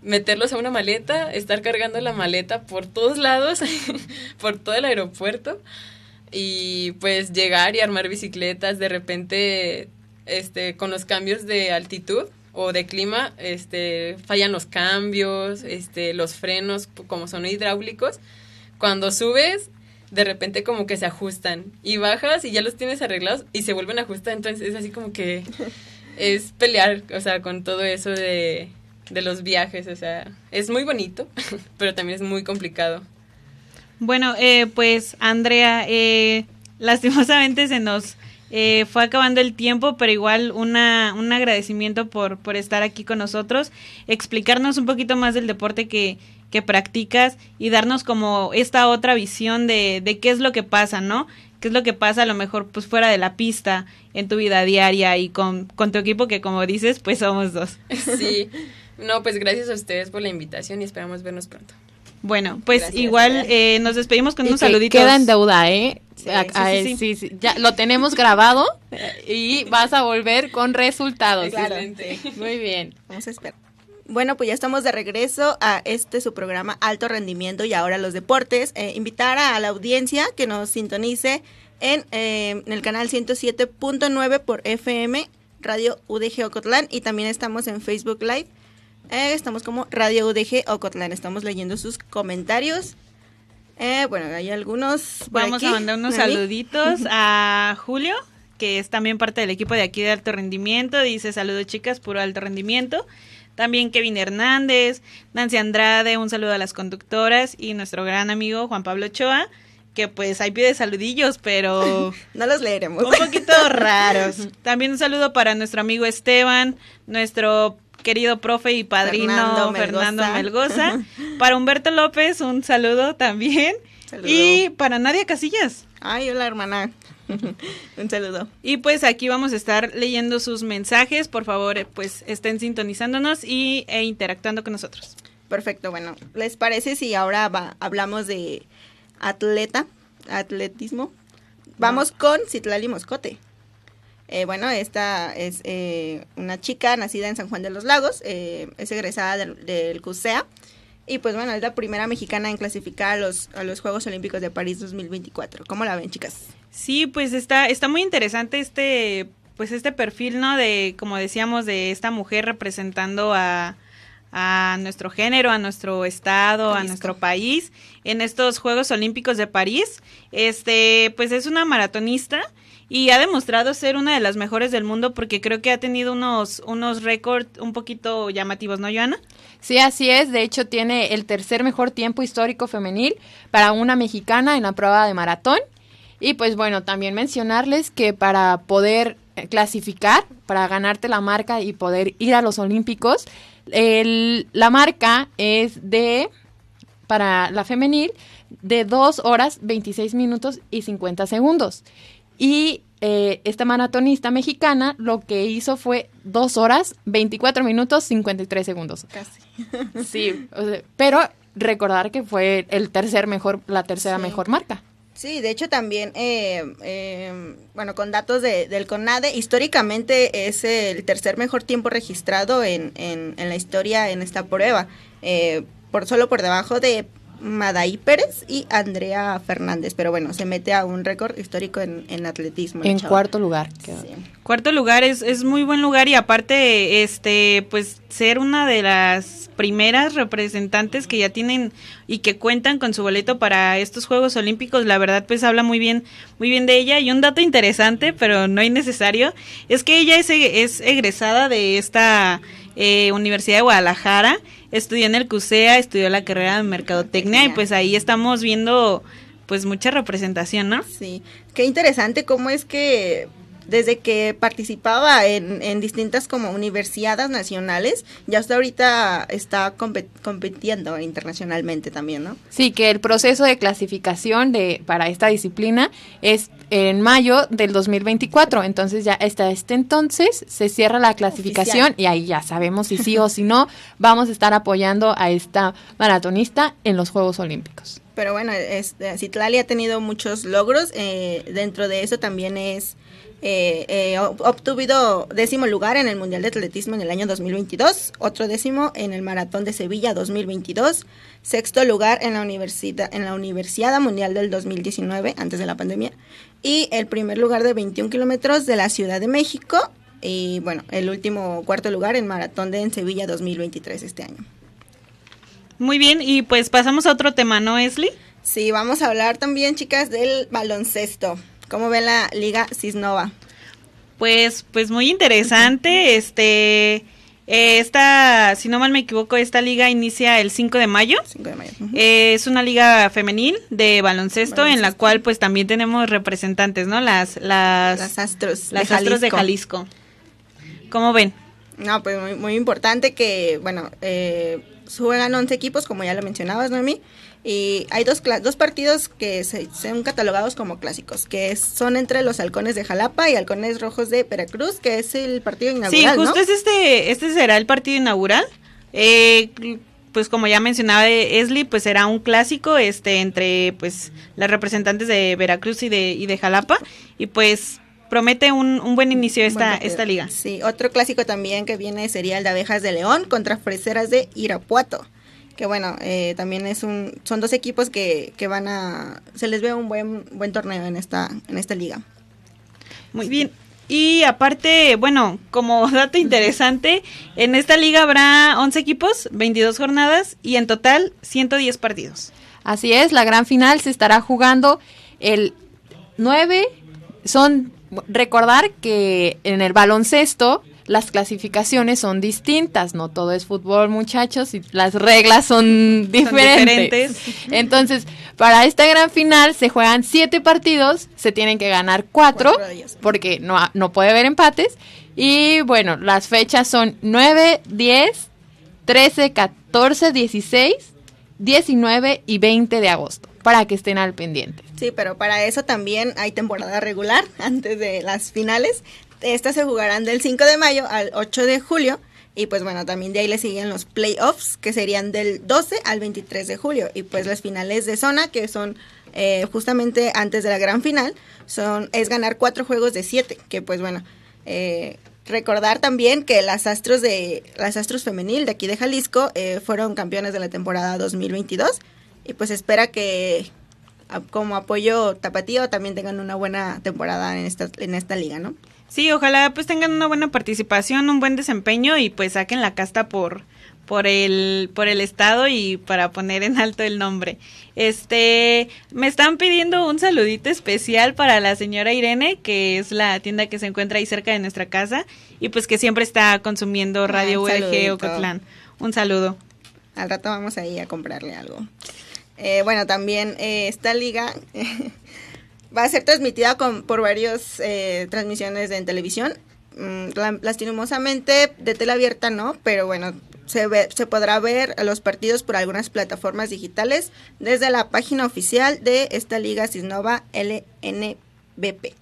meterlos a una maleta, estar cargando la maleta por todos lados, [LAUGHS] por todo el aeropuerto y pues llegar y armar bicicletas de repente este con los cambios de altitud o de clima este fallan los cambios este los frenos como son hidráulicos. Cuando subes de repente como que se ajustan y bajas y ya los tienes arreglados y se vuelven a ajustar. Entonces es así como que [LAUGHS] es pelear o sea con todo eso de de los viajes. O sea es muy bonito [LAUGHS] pero también es muy complicado bueno, eh, pues Andrea, eh, lastimosamente se nos eh, fue acabando el tiempo, pero igual una, un agradecimiento por, por estar aquí con nosotros, explicarnos un poquito más del deporte que, que practicas y darnos como esta otra visión de, de qué es lo que pasa, ¿no? qué es lo que pasa a lo mejor pues fuera de la pista en tu vida diaria y con, con tu equipo que como dices pues somos dos. Sí, no pues gracias a ustedes por la invitación y esperamos vernos pronto. Bueno, pues igual eh, nos despedimos con unos saluditos. Queda en deuda, ¿eh? Sí, sí, sí, Ya lo tenemos grabado [LAUGHS] y vas a volver con resultados. Excelente. Muy bien. Vamos a esperar. Bueno, pues ya estamos de regreso a este su programa Alto Rendimiento y ahora los deportes. Eh, invitar a la audiencia que nos sintonice en, eh, en el canal 107.9 por FM Radio UDG Ocotlán y también estamos en Facebook Live eh, estamos como Radio UDG Ocotlán. Estamos leyendo sus comentarios. Eh, bueno, hay algunos. Vamos a mandar unos saluditos a Julio, que es también parte del equipo de aquí de alto rendimiento. Dice: Saludos, chicas, puro alto rendimiento. También Kevin Hernández, Nancy Andrade, un saludo a las conductoras y nuestro gran amigo Juan Pablo Ochoa, que pues ahí pide saludillos, pero... [LAUGHS] no los leeremos. Un poquito [LAUGHS] raros. También un saludo para nuestro amigo Esteban, nuestro querido profe y padrino Fernando, Melgoza. [LAUGHS] Para Humberto López, un saludo también. Y para Nadia Casillas. Ay, hola hermana. [LAUGHS] un saludo. Y pues aquí vamos a estar leyendo sus mensajes. Por favor, pues estén sintonizándonos y, e interactuando con nosotros. Perfecto, bueno, ¿les parece si ahora hablamos de atleta, atletismo? Vamos con Citlali Moscote. Eh, bueno, esta es eh, una chica nacida en San Juan de los Lagos, eh, es egresada del, del, CUSEA y pues bueno, es la primera mexicana en clasificar a los, a los Juegos Olímpicos de París 2024. ¿Cómo la ven, chicas? Sí, pues está, está muy interesante este, pues este perfil, ¿no? De, como decíamos, de esta mujer representando a, a nuestro género, a nuestro estado, a nuestro país en estos Juegos Olímpicos de París. Este, pues es una maratonista y ha demostrado ser una de las mejores del mundo porque creo que ha tenido unos, unos récords un poquito llamativos, ¿no, Joana? Sí, así es. De hecho, tiene el tercer mejor tiempo histórico femenil para una mexicana en la prueba de maratón. Y pues bueno, también mencionarles que para poder clasificar, para ganarte la marca y poder ir a los Olímpicos, el, la marca es de, para la femenil, de 2 horas 26 minutos y 50 segundos. Y eh, esta maratonista mexicana lo que hizo fue 2 horas, 24 minutos, 53 segundos. Casi. Sí, pero recordar que fue el tercer mejor, la tercera mejor marca. Sí, de hecho también, eh, eh, bueno, con datos de, del CONADE, históricamente es el tercer mejor tiempo registrado en, en, en la historia en esta prueba, por solo por debajo de Madaí Pérez y Andrea Fernández, pero bueno, se mete a un récord histórico en, en atletismo. En cuarto lugar. Cuarto lugar es, es muy buen lugar y aparte, este, pues ser una de las primeras representantes que ya tienen y que cuentan con su boleto para estos Juegos Olímpicos, la verdad pues habla muy bien, muy bien de ella y un dato interesante, pero no innecesario, es que ella es, es egresada de esta eh, Universidad de Guadalajara estudió en el CUSEA, estudió la carrera de Mercadotecnia y pues ahí estamos viendo pues mucha representación, ¿no? Sí, qué interesante cómo es que desde que participaba en, en distintas como universidades nacionales, ya hasta ahorita está compitiendo internacionalmente también, ¿no? Sí, que el proceso de clasificación de para esta disciplina es en mayo del 2024, entonces ya hasta este entonces se cierra la clasificación y ahí ya sabemos si sí o si no vamos a estar apoyando a esta maratonista en los Juegos Olímpicos. Pero bueno, este, Citlali ha tenido muchos logros, eh, dentro de eso también es eh, eh, obtuvo décimo lugar en el Mundial de Atletismo en el año 2022, otro décimo en el Maratón de Sevilla 2022, sexto lugar en la Universidad en la Universidad Mundial del 2019, antes de la pandemia, y el primer lugar de 21 kilómetros de la Ciudad de México, y bueno, el último cuarto lugar en Maratón de en Sevilla 2023 este año. Muy bien, y pues pasamos a otro tema, ¿no, Esli? Sí, vamos a hablar también, chicas, del baloncesto. ¿Cómo ve la Liga Cisnova? Pues, pues muy interesante. Este, eh, esta, si no mal me equivoco, esta liga inicia el 5 de mayo. 5 de mayo. Eh, es una liga femenil de baloncesto, en la cual pues también tenemos representantes, ¿no? Las, las, las Astros. Las de Astros de Jalisco. ¿Cómo ven? No, pues muy, muy importante que, bueno, eh, juegan 11 equipos, como ya lo mencionabas, Noemi. Y hay dos, dos partidos que se, son catalogados como clásicos, que son entre los halcones de Jalapa y halcones rojos de Veracruz, que es el partido inaugural. Sí, justo es este, este será el partido inaugural. Eh, pues como ya mencionaba Esli, pues será un clásico este entre pues las representantes de Veracruz y de, y de Jalapa y pues promete un, un buen inicio esta, esta liga. Sí, otro clásico también que viene sería el de Abejas de León contra Freseras de Irapuato que bueno, eh, también es un, son dos equipos que, que van a, se les ve un buen, buen torneo en esta, en esta liga. Muy bien. Y aparte, bueno, como [LAUGHS] dato interesante, en esta liga habrá 11 equipos, 22 jornadas y en total 110 partidos. Así es, la gran final se estará jugando el 9. Son, recordar que en el baloncesto las clasificaciones son distintas, no todo es fútbol muchachos y las reglas son [LAUGHS] diferentes. [LAUGHS] Entonces, para esta gran final se juegan siete partidos, se tienen que ganar cuatro, porque no, no puede haber empates. Y bueno, las fechas son 9, 10, 13, 14, 16, 19 y 20 de agosto, para que estén al pendiente. Sí, pero para eso también hay temporada regular [LAUGHS] antes de las finales. Estas se jugarán del 5 de mayo al 8 de julio Y pues bueno, también de ahí le siguen los playoffs, que serían del 12 al 23 de julio. Y pues las finales de zona, que son eh, justamente antes de la gran final, son es ganar cuatro juegos de siete, que pues bueno, eh, recordar también que las Astros de las Astros femenil de aquí de Jalisco eh, fueron campeones de la temporada 2022 y pues espera que como apoyo tapatío también tengan una buena temporada en esta en esta liga, ¿no? Sí, ojalá pues tengan una buena participación, un buen desempeño y pues saquen la casta por por el por el estado y para poner en alto el nombre. Este, me están pidiendo un saludito especial para la señora Irene, que es la tienda que se encuentra ahí cerca de nuestra casa y pues que siempre está consumiendo ah, Radio UDG Ocotlán. Un saludo. Al rato vamos ahí a comprarle algo. Eh, bueno, también eh, esta liga [LAUGHS] va a ser transmitida con, por varias eh, transmisiones en televisión. Mm, lastimosamente de tele abierta no, pero bueno, se, ve, se podrá ver los partidos por algunas plataformas digitales desde la página oficial de esta liga Cisnova LNBP.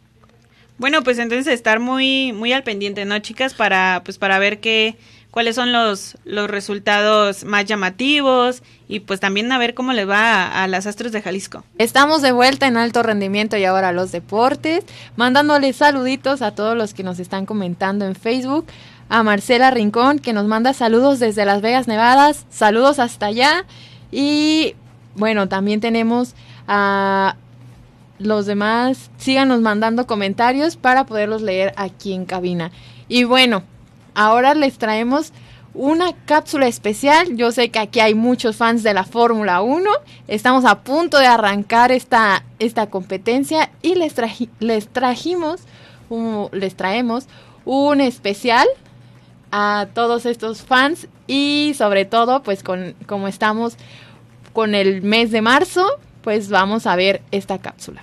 Bueno, pues entonces estar muy muy al pendiente, ¿no, chicas? Para pues para ver qué cuáles son los los resultados más llamativos y pues también a ver cómo le va a, a, las Astros de Jalisco. Estamos de vuelta en alto rendimiento y ahora los deportes, mandándoles saluditos a todos los que nos están comentando en Facebook a Marcela Rincón, que nos manda saludos desde Las Vegas, Nevadas. Saludos hasta allá. Y bueno, también tenemos a los demás. Síganos mandando comentarios para poderlos leer aquí en cabina. Y bueno, ahora les traemos una cápsula especial. Yo sé que aquí hay muchos fans de la Fórmula 1. Estamos a punto de arrancar esta, esta competencia y les, les trajimos, les traemos un especial a todos estos fans y sobre todo pues con como estamos con el mes de marzo pues vamos a ver esta cápsula.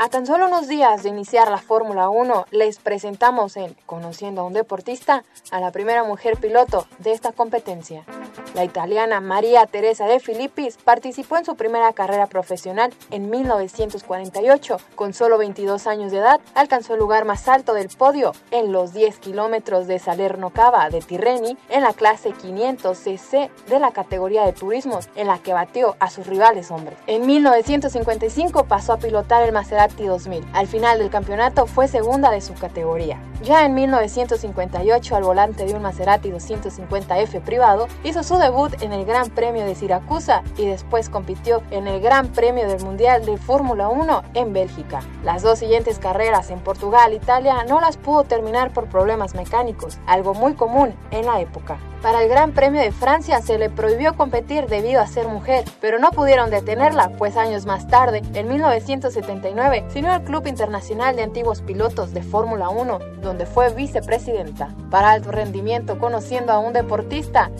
A tan solo unos días de iniciar la Fórmula 1, les presentamos en Conociendo a un deportista a la primera mujer piloto de esta competencia. La italiana María Teresa de Filippis participó en su primera carrera profesional en 1948. Con solo 22 años de edad, alcanzó el lugar más alto del podio en los 10 kilómetros de Salerno Cava de Tirreni en la clase 500 cc de la categoría de turismos, en la que batió a sus rivales hombres. En 1955 pasó a pilotar el Maserati 2000. Al final del campeonato fue segunda de su categoría. Ya en 1958, al volante de un Maserati 250F privado, hizo su debut en el Gran Premio de Siracusa y después compitió en el Gran Premio del Mundial de Fórmula 1 en Bélgica. Las dos siguientes carreras en Portugal e Italia no las pudo terminar por problemas mecánicos, algo muy común en la época. Para el Gran Premio de Francia se le prohibió competir debido a ser mujer, pero no pudieron detenerla, pues años más tarde, en 1979, se unió al Club Internacional de Antiguos Pilotos de Fórmula 1, donde fue vicepresidenta. Para alto rendimiento, conociendo a un deportista,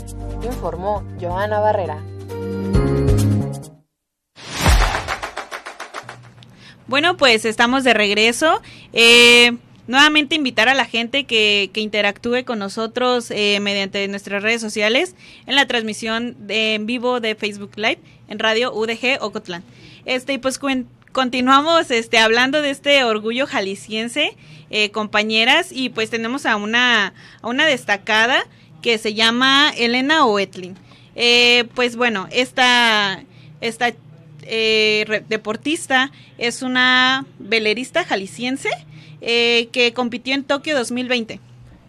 informó Joana Barrera. Bueno, pues estamos de regreso. Eh, nuevamente invitar a la gente que, que interactúe con nosotros eh, mediante nuestras redes sociales en la transmisión en vivo de Facebook Live en Radio UDG Ocotlán. Este, y pues continuamos este, hablando de este orgullo jalisciense, eh, compañeras, y pues tenemos a una, a una destacada que se llama Elena Oetlin. Eh, pues bueno, esta, esta deportista es una velerista jalisciense eh, que compitió en Tokio 2020.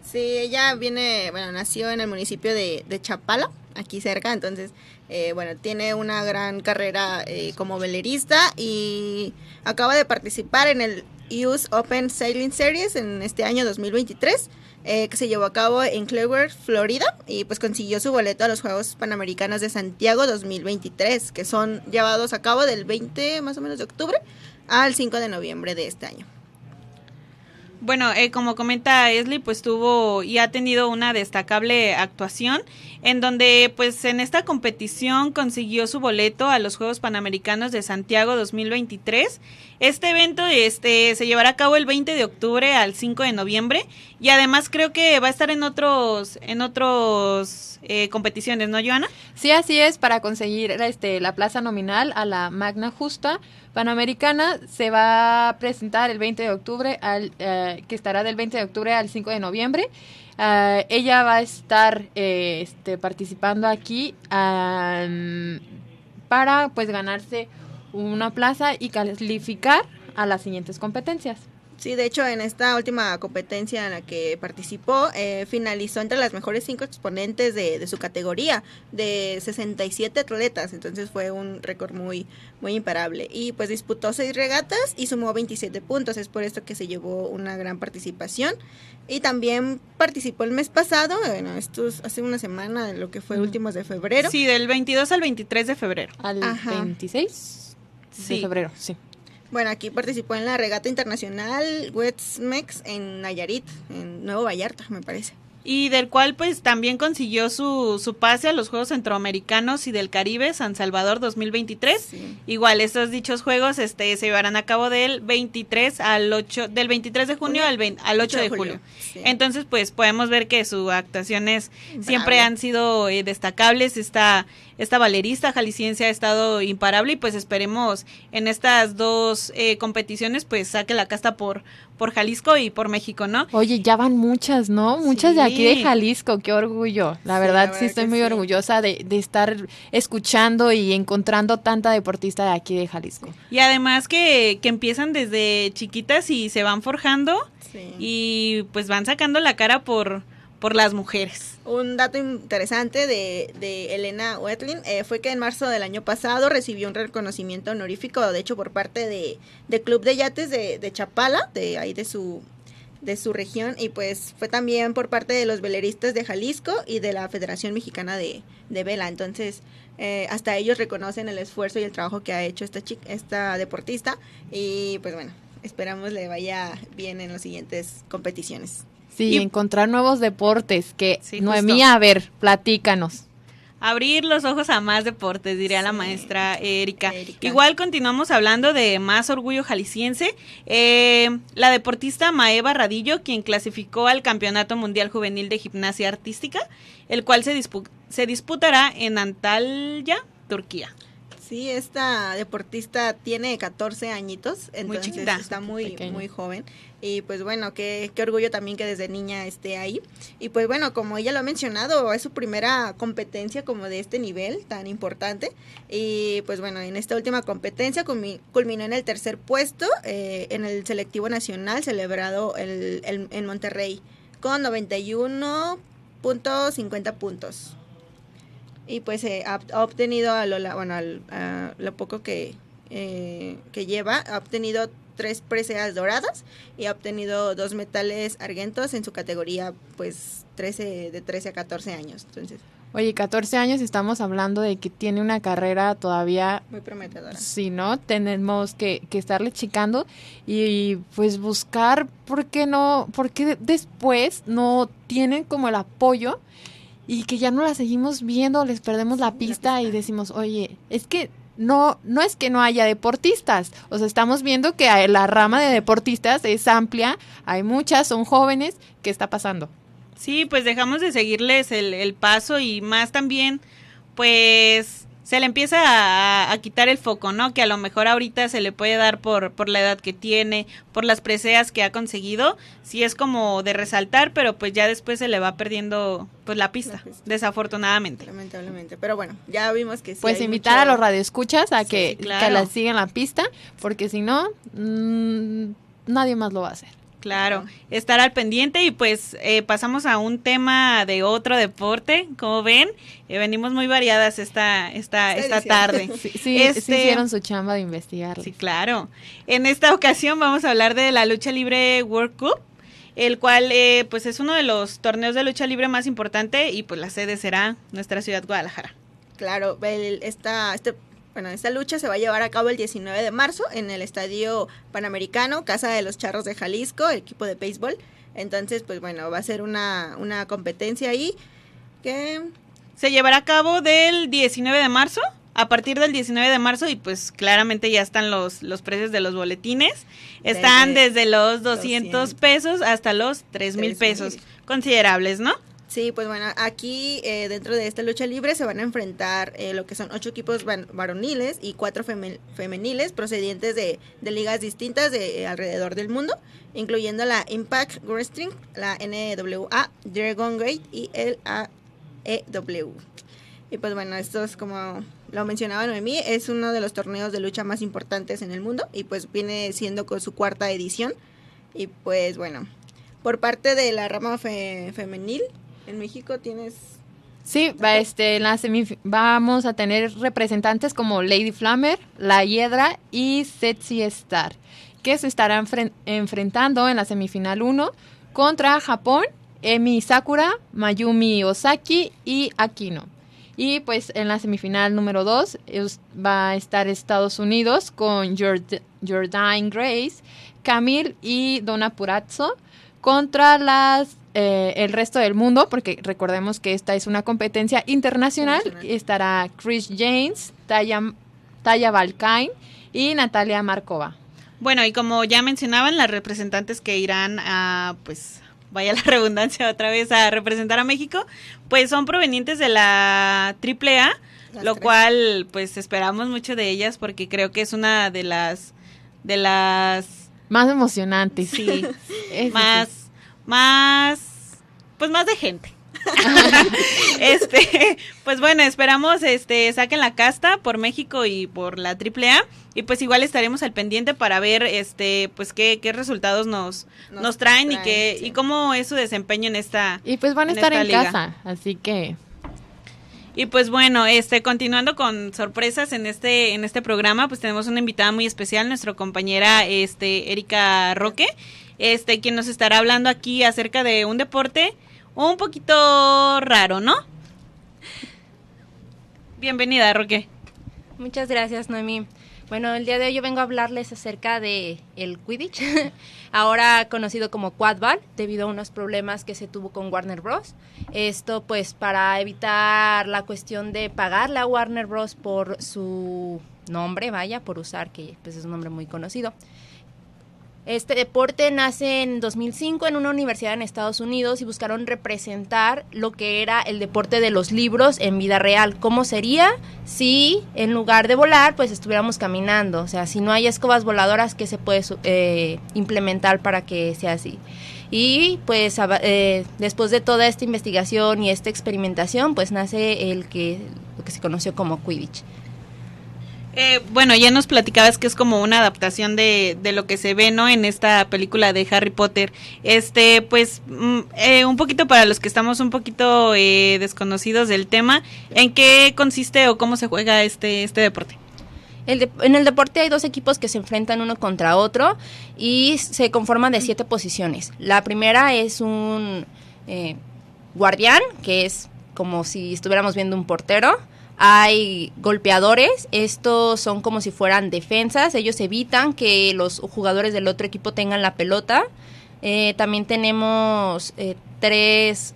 Sí, ella viene, bueno, nació en el municipio de, Chapala, aquí cerca, entonces, eh, bueno, tiene una gran carrera eh, como velerista y acaba de participar en el US Open Sailing Series en este año 2023. Que se llevó a cabo en Clearwater, Florida, y pues consiguió su boleto a los Juegos Panamericanos de Santiago 2023, que son llevados a cabo del 20 más o menos de octubre al 5 de noviembre de este año. Bueno, eh, como comenta Esli, pues tuvo y ha tenido una destacable actuación en donde pues en esta competición consiguió su boleto a los Juegos Panamericanos de Santiago 2023. Este evento este se llevará a cabo el 20 de octubre al 5 de noviembre y además creo que va a estar en otros en otros eh, competiciones, ¿no, Joana? Sí, así es, para conseguir este la plaza nominal a la Magna Justa Panamericana se va a presentar el 20 de octubre, al, eh, que estará del 20 de octubre al 5 de noviembre. Ah, ella va a estar eh, este, participando aquí am, para pues ganarse una plaza y calificar a las siguientes competencias. Sí, de hecho, en esta última competencia en la que participó, eh, finalizó entre las mejores cinco exponentes de, de su categoría, de 67 atletas, entonces fue un récord muy, muy imparable. Y pues disputó seis regatas y sumó 27 puntos, es por esto que se llevó una gran participación. Y también participó el mes pasado, bueno, esto es hace una semana, lo que fue Mm. últimos de febrero. Sí, del 22 al 23 de febrero. Al Ajá. 26 Sí. de febrero, sí. Bueno, aquí participó en la regata internacional Westmex en Nayarit, en Nuevo Vallarta, me parece. Y del cual pues también consiguió su, su pase a los Juegos Centroamericanos y del Caribe San Salvador 2023. Sí. Igual estos dichos juegos este se llevarán a cabo del 23 al 8 del 23 de junio al, 20 al 8 de julio. Sí. Entonces, pues podemos ver que sus actuaciones siempre han sido eh, destacables. Esta, esta valerista jalisciense ha estado imparable y pues esperemos en estas dos eh, competiciones pues saque la casta por, por Jalisco y por México, ¿no? Oye, ya van muchas, ¿no? Muchas de aquí de. Jalisco, qué orgullo. La Sí, verdad, la sí verdad estoy muy sí. orgullosa de, de estar escuchando y encontrando tanta deportista de aquí de Jalisco. Y además que, que empiezan desde chiquitas y se van forjando Sí. y pues van sacando la cara por, por las mujeres. Un dato interesante de, de Elena Wetlin eh, fue que en marzo del año pasado recibió un reconocimiento honorífico, de hecho, por parte de, de Club de Yates de, de Chapala, de ahí de su de su región y pues fue también por parte de los veleristas de Jalisco y de la Federación Mexicana de, de Vela. Entonces, eh, hasta ellos reconocen el esfuerzo y el trabajo que ha hecho esta chica, esta deportista y pues bueno, esperamos le vaya bien en las siguientes competiciones. Sí, Y- encontrar nuevos deportes. Que Sí, Noemí, justo. a ver, platícanos. Abrir los ojos a más deportes, diría la maestra Erika. Erika. Igual continuamos hablando de más orgullo jalisciense. Eh, la deportista Maeva Radillo, quien clasificó al Campeonato Mundial Juvenil de Gimnasia Artística, el cual se, dispu- se disputará en Antalya, Turquía. Sí, esta deportista tiene 14 añitos, entonces chiquita. está muy Pequeña. muy joven y pues bueno, qué, qué orgullo también que desde niña esté ahí. Y pues bueno, como ella lo ha mencionado, es su primera competencia como de este nivel tan importante y pues bueno, en esta última competencia culmi- culminó en el tercer puesto eh, en el selectivo nacional celebrado el- el- en Monterrey con 91.50 puntos y pues eh, ha, ha obtenido a lo, bueno, al- a lo poco que, eh, que lleva, ha obtenido tres preseas doradas y ha obtenido dos metales argentos en su categoría pues 13, de 13 a 14 años. Entonces, Oye, 14 años estamos hablando de que tiene una carrera todavía muy prometedora. Si no, tenemos que, que estarle checando y, pues buscar por qué no, por qué después no tienen como el apoyo y que ya no la seguimos viendo, les perdemos la la pista y decimos, oye, es que no, no es que no haya deportistas, o sea, estamos viendo que la rama de deportistas es amplia, hay muchas, son jóvenes, ¿qué está pasando? Sí, pues dejamos de seguirles el, el paso y más también, pues se le empieza a, a quitar el foco, ¿no? Que a lo mejor ahorita se le puede dar por, por la edad que tiene, por las preseas que ha conseguido, sí es como de resaltar, pero pues ya después se le va perdiendo pues la pista, La pista. desafortunadamente. Lamentablemente. Pero bueno, ya vimos que sí. Pues hay invitar mucho- a los radioescuchas a Sí, que, claro. que la sigan la pista, porque si no, mm, nadie más lo va a hacer. Claro, estar al pendiente y pues eh, pasamos a un tema de otro deporte, como ven, eh, venimos muy variadas esta, esta, Esta tarde. [LAUGHS] Sí, sí, sí Este- hicieron su chamba de investigar. Sí, claro. En esta ocasión vamos a hablar de la lucha libre World Cup, el cual eh, pues es uno de los torneos de lucha libre más importante y pues la sede será nuestra ciudad Guadalajara. Claro, el- esta, este, bueno, esta lucha se va a llevar a cabo el 19 de marzo en el Estadio Panamericano, Casa de los Charros de Jalisco, el equipo de béisbol. Entonces, pues bueno, va a ser una, una competencia ahí que Se llevará a cabo del 19 de marzo, a partir del 19 de marzo y pues claramente ya están los, los precios de los boletines. Están Desde desde los 200 200 pesos hasta los 3 mil 3,000. pesos, considerables, ¿no? Sí, pues bueno, aquí eh, dentro de esta lucha libre se van a enfrentar eh, lo que son ocho equipos varoniles y cuatro femeniles procedientes de, ligas distintas de alrededor del mundo, incluyendo la Impact Wrestling, la NWA, Dragon Gate y el AEW. Y pues bueno, esto es como lo mencionaba Noemí, es uno de los torneos de lucha más importantes en el mundo y pues viene siendo con su cuarta edición. Y pues bueno, por parte de la rama femenil, en México tienes... Sí, va, este, en la vamos a tener representantes como Lady Flammer, La Hiedra y Sexy Star, que se estarán enfrentando en la semifinal 1 contra Japón, Emi Sakura, Mayumi Osaki y Akino. Y pues en la semifinal número 2 va a estar Estados Unidos con Jordan Grace, Camille y Donna Purazzo contra las eh, el resto del mundo, porque recordemos que esta es una competencia internacional. Estará Chris James, Taya, Taya Balkain y Natalia Markova. Bueno, y como ya mencionaban, las representantes que irán a, pues, vaya la [LAUGHS] redundancia otra vez, a representar a México, pues son provenientes de la AAA, lo cual, pues, esperamos mucho de ellas porque creo que es una de las, de las... Más emocionantes. Sí, [LAUGHS] más más, pues más de gente. [LAUGHS] [LAUGHS] este, pues bueno, esperamos este saquen la casta por México y por la AAA y pues igual estaremos al pendiente para ver este pues qué, qué resultados nos, nos, traen, y qué y cómo es su desempeño en esta Y pues van a estar en casa, así que y pues bueno, este continuando con sorpresas en este en este programa, pues tenemos una invitada muy especial, nuestra compañera este Erika Roque este, quien nos estará hablando aquí acerca de un deporte un poquito raro, ¿no? Bienvenida, Roque. Muchas gracias, Noemí. Bueno, el día de hoy yo vengo a hablarles acerca de el Quidditch, [LAUGHS] ahora conocido como Quadball, debido a unos problemas que se tuvo con Warner Bros. Esto pues para evitar la cuestión de pagarle a Warner Bros por su nombre, vaya, por usar que pues es un nombre muy conocido. Este deporte nace en 2005 en una universidad en Estados Unidos y buscaron representar lo que era el deporte de los libros en vida real. ¿Cómo sería si en lugar de volar, pues estuviéramos caminando? O sea, si no hay escobas voladoras, ¿qué se puede eh, implementar para que sea así? Y pues eh, después de toda esta investigación y esta experimentación, pues nace el que, lo que se conoció como Quidditch. Eh, bueno, ya nos platicabas que es como una adaptación de, de, lo que se ve, ¿no? En esta película de Harry Potter. Este, pues, mm, eh, un poquito para los que estamos un poquito eh, desconocidos del tema, ¿en qué consiste o cómo se juega este, este deporte? en el deporte hay dos equipos que se enfrentan uno contra otro y se conforman de siete posiciones. La primera es un guardián, que es como si estuviéramos viendo un portero hay golpeadores, estos son como si fueran defensas, ellos evitan que los jugadores del otro equipo tengan la pelota. Eh, también tenemos eh, tres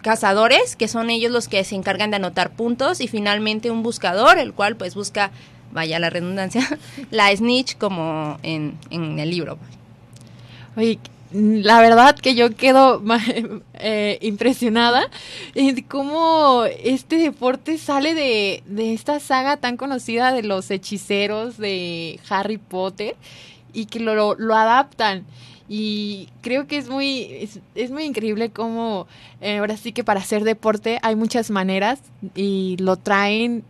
cazadores, que son ellos los que se encargan de anotar puntos, y finalmente un buscador, el cual pues busca, vaya la redundancia, [LAUGHS] la snitch como en, en el libro. Oye, la verdad que yo quedo [LAUGHS] eh, impresionada en cómo este deporte sale de, esta saga tan conocida de los hechiceros de Harry Potter y que lo, lo, adaptan. Y creo que es muy, es, muy increíble cómo eh, ahora sí que para hacer deporte hay muchas maneras y lo traen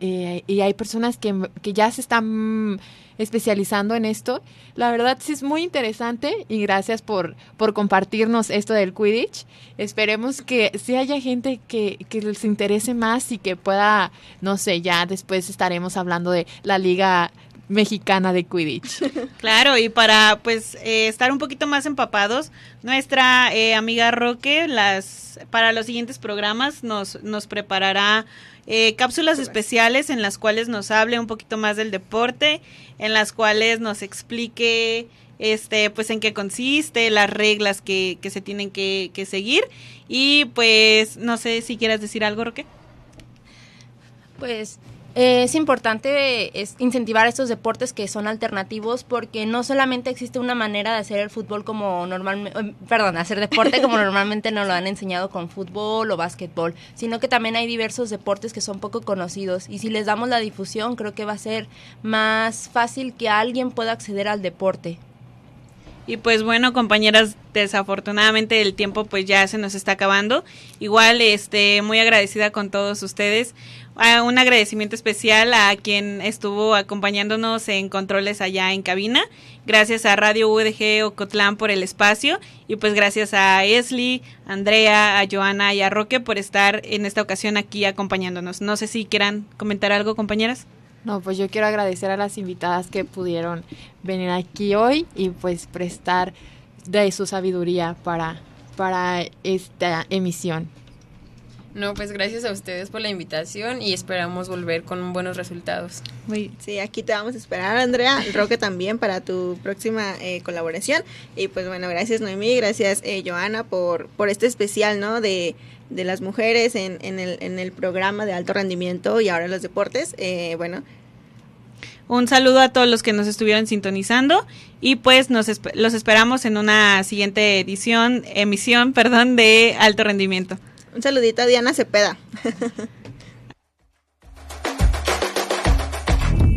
eh, y hay personas que, que ya se están especializando en esto. La verdad sí es muy interesante y gracias por, por compartirnos esto del Quidditch. Esperemos que sí haya gente que, que les interese más y que pueda, no sé, ya después estaremos hablando de la liga mexicana de Quidditch. [LAUGHS] Claro, y para pues eh, estar un poquito más empapados, nuestra eh, amiga Roque las para los siguientes programas nos nos preparará eh, cápsulas especiales en las cuales nos hable un poquito más del deporte, en las cuales nos explique este pues en qué consiste, las reglas que, que se tienen que, que, seguir y pues no sé si quieras decir algo, Roque. Pues Eh, es importante es incentivar estos deportes que son alternativos porque no solamente existe una manera de hacer el fútbol como normalmente, eh, perdón, hacer deporte como [LAUGHS] normalmente nos lo han enseñado con fútbol o básquetbol, sino que también hay diversos deportes que son poco conocidos y si les damos la difusión creo que va a ser más fácil que alguien pueda acceder al deporte. Y pues bueno, compañeras, desafortunadamente el tiempo pues ya se nos está acabando. Igual, este, muy agradecida con todos ustedes. Ah, un agradecimiento especial a quien estuvo acompañándonos en controles allá en cabina. Gracias a Radio UDG Ocotlán por el espacio y pues gracias a Esli, Andrea, a Joana y a Roque por estar en esta ocasión aquí acompañándonos. No sé si quieran comentar algo, compañeras. No, pues yo quiero agradecer a las invitadas que pudieron venir aquí hoy y pues prestar de su sabiduría para, para esta emisión. No, pues gracias a ustedes por la invitación y esperamos volver con buenos resultados. Sí, aquí te vamos a esperar, Andrea, [LAUGHS] Roque también para tu próxima eh, colaboración. Y pues bueno, gracias Noemí, gracias eh, Joana por, por este especial, ¿no? De, de las mujeres en, en, el, en el programa de alto rendimiento y ahora los deportes. Eh, bueno, un saludo a todos los que nos estuvieron sintonizando y pues nos los esperamos en una siguiente edición, emisión, perdón, de alto rendimiento. Un saludito a Diana Cepeda.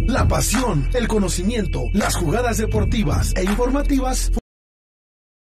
La pasión, el conocimiento, las jugadas deportivas e informativas